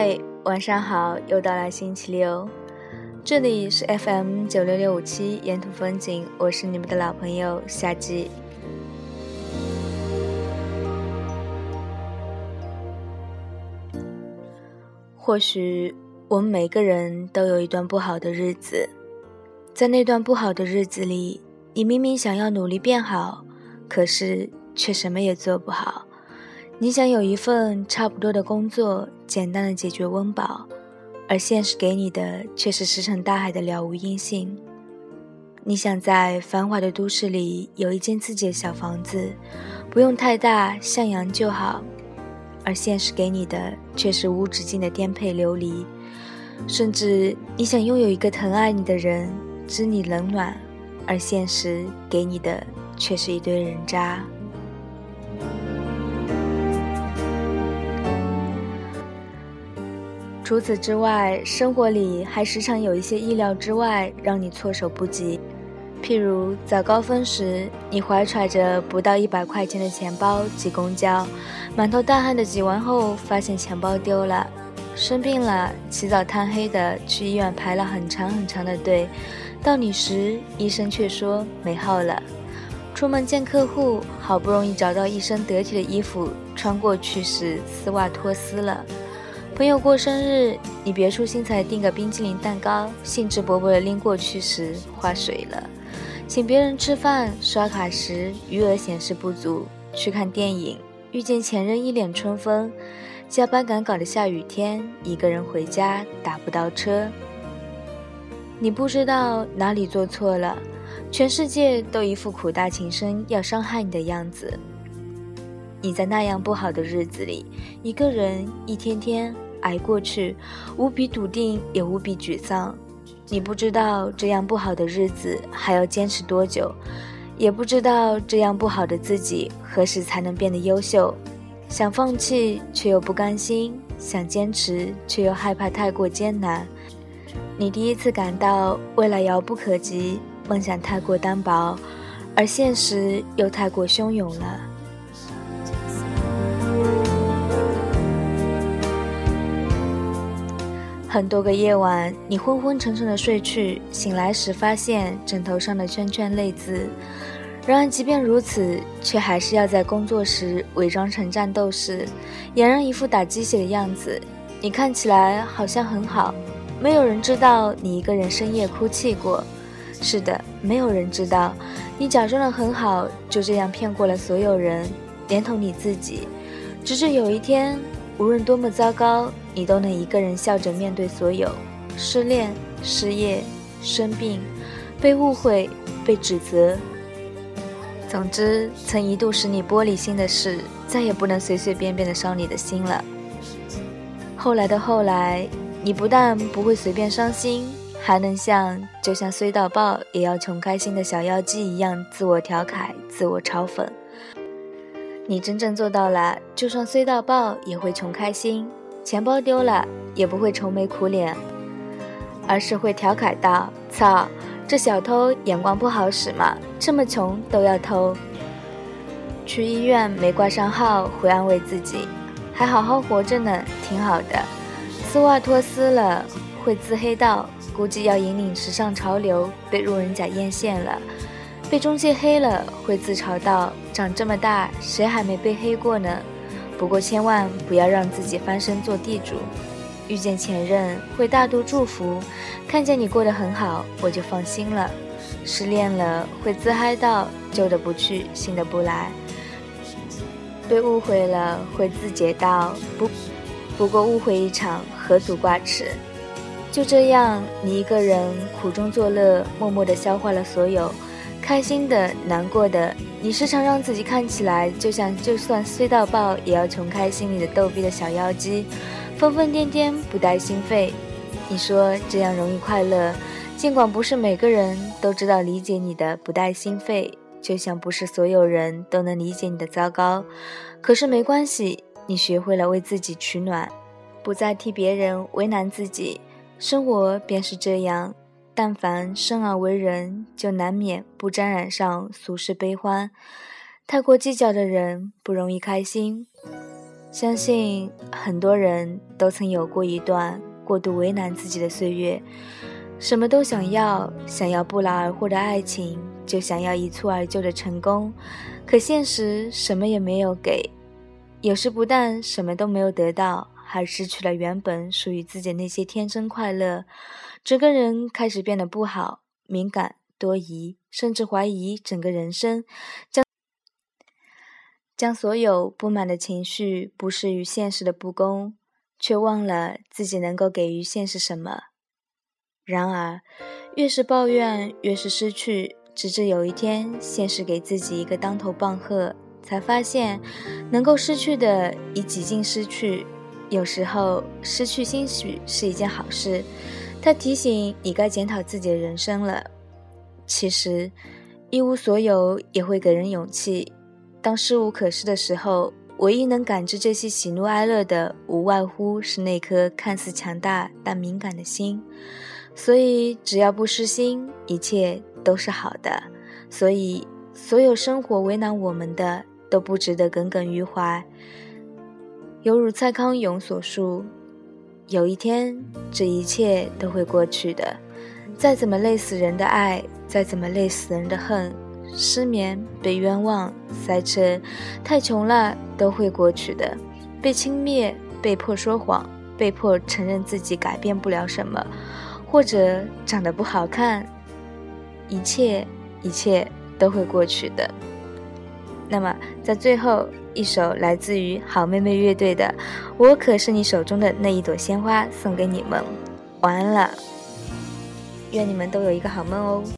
嘿，晚上好，又到了星期六，这里是 FM 九六六五七沿途风景，我是你们的老朋友夏季。或许我们每个人都有一段不好的日子，在那段不好的日子里，你明明想要努力变好，可是却什么也做不好。你想有一份差不多的工作，简单的解决温饱，而现实给你的却是石沉大海的了无音信。你想在繁华的都市里有一间自己的小房子，不用太大，向阳就好。而现实给你的却是无止境的颠沛流离，甚至你想拥有一个疼爱你的人，知你冷暖，而现实给你的却是一堆人渣。除此之外，生活里还时常有一些意料之外让你措手不及，譬如早高峰时，你怀揣着不到一百块钱的钱包挤公交。满头大汗的挤完后，发现钱包丢了；生病了，起早贪黑的去医院排了很长很长的队，到你时，医生却说没号了。出门见客户，好不容易找到一身得体的衣服穿过去时，丝袜脱丝了。朋友过生日，你别出心裁订个冰淇淋蛋糕，兴致勃勃地拎过去时化水了。请别人吃饭，刷卡时余额显示不足。去看电影。遇见前任一脸春风，加班赶稿的下雨天，一个人回家打不到车。你不知道哪里做错了，全世界都一副苦大情深要伤害你的样子。你在那样不好的日子里，一个人一天天挨过去，无比笃定也无比沮丧。你不知道这样不好的日子还要坚持多久。也不知道这样不好的自己何时才能变得优秀，想放弃却又不甘心，想坚持却又害怕太过艰难。你第一次感到未来遥不可及，梦想太过单薄，而现实又太过汹涌了。很多个夜晚，你昏昏沉沉的睡去，醒来时发现枕头上的圈圈泪渍。然而，即便如此，却还是要在工作时伪装成战斗士，俨然一副打鸡血的样子。你看起来好像很好，没有人知道你一个人深夜哭泣过。是的，没有人知道你假装的很好，就这样骗过了所有人，连同你自己。直至有一天，无论多么糟糕。你都能一个人笑着面对所有失恋、失业、生病、被误会、被指责。总之，曾一度使你玻璃心的事，再也不能随随便便的伤你的心了。后来的后来，你不但不会随便伤心，还能像就像衰到爆也要穷开心的小妖姬一样自我调侃、自我嘲讽。你真正做到了，就算衰到爆也会穷开心。钱包丢了也不会愁眉苦脸，而是会调侃道：“操，这小偷眼光不好使嘛，这么穷都要偷。”去医院没挂上号，会安慰自己：“还好好活着呢，挺好的。”丝袜脱丝了，会自黑到：“估计要引领时尚潮流，被路人甲艳羡了。”被中介黑了，会自嘲道：“长这么大，谁还没被黑过呢？”不过千万不要让自己翻身做地主。遇见前任会大度祝福，看见你过得很好，我就放心了。失恋了会自嗨到旧的不去，新的不来。被误会了会自解到不，不过误会一场，何足挂齿。就这样，你一个人苦中作乐，默默地消化了所有。开心的、难过的，你时常让自己看起来就像就算碎到爆也要穷开心里的逗逼的小妖姬，疯疯癫癫，不带心肺。你说这样容易快乐，尽管不是每个人都知道理解你的不带心肺，就像不是所有人都能理解你的糟糕。可是没关系，你学会了为自己取暖，不再替别人为难自己，生活便是这样。但凡生而为人，就难免不沾染上俗世悲欢。太过计较的人不容易开心。相信很多人都曾有过一段过度为难自己的岁月，什么都想要，想要不劳而获的爱情，就想要一蹴而就的成功，可现实什么也没有给，有时不但什么都没有得到，还失去了原本属于自己那些天真快乐，整个人开始变得不好，敏感、多疑，甚至怀疑整个人生，将。将所有不满的情绪不视于现实的不公，却忘了自己能够给予现实什么。然而，越是抱怨，越是失去，直至有一天，现实给自己一个当头棒喝，才发现，能够失去的已几近失去。有时候，失去兴许是一件好事，在提醒你该检讨自己的人生了。其实，一无所有也会给人勇气。当失无可失的时候，唯一能感知这些喜怒哀乐的，无外乎是那颗看似强大但敏感的心。所以，只要不失心，一切都是好的。所以，所有生活为难我们的，都不值得耿耿于怀。犹如蔡康永所述：“有一天，这一切都会过去的。再怎么累死人的爱，再怎么累死人的恨。”失眠、被冤枉、塞车、太穷了，都会过去的。被轻蔑、被迫说谎、被迫承认自己改变不了什么，或者长得不好看，一切一切都会过去的。那么，在最后一首来自于好妹妹乐队的《我可是你手中的那一朵鲜花》，送给你们。晚安了，愿你们都有一个好梦哦。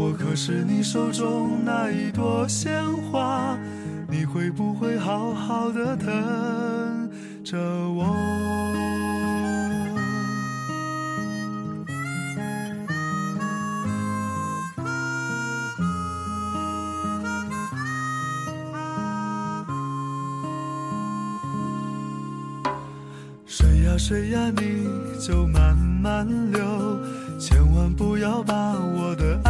我可是你手中那一朵鲜花，你会不会好好的等着我？水呀水呀，你就慢慢流，千万不要把我的爱。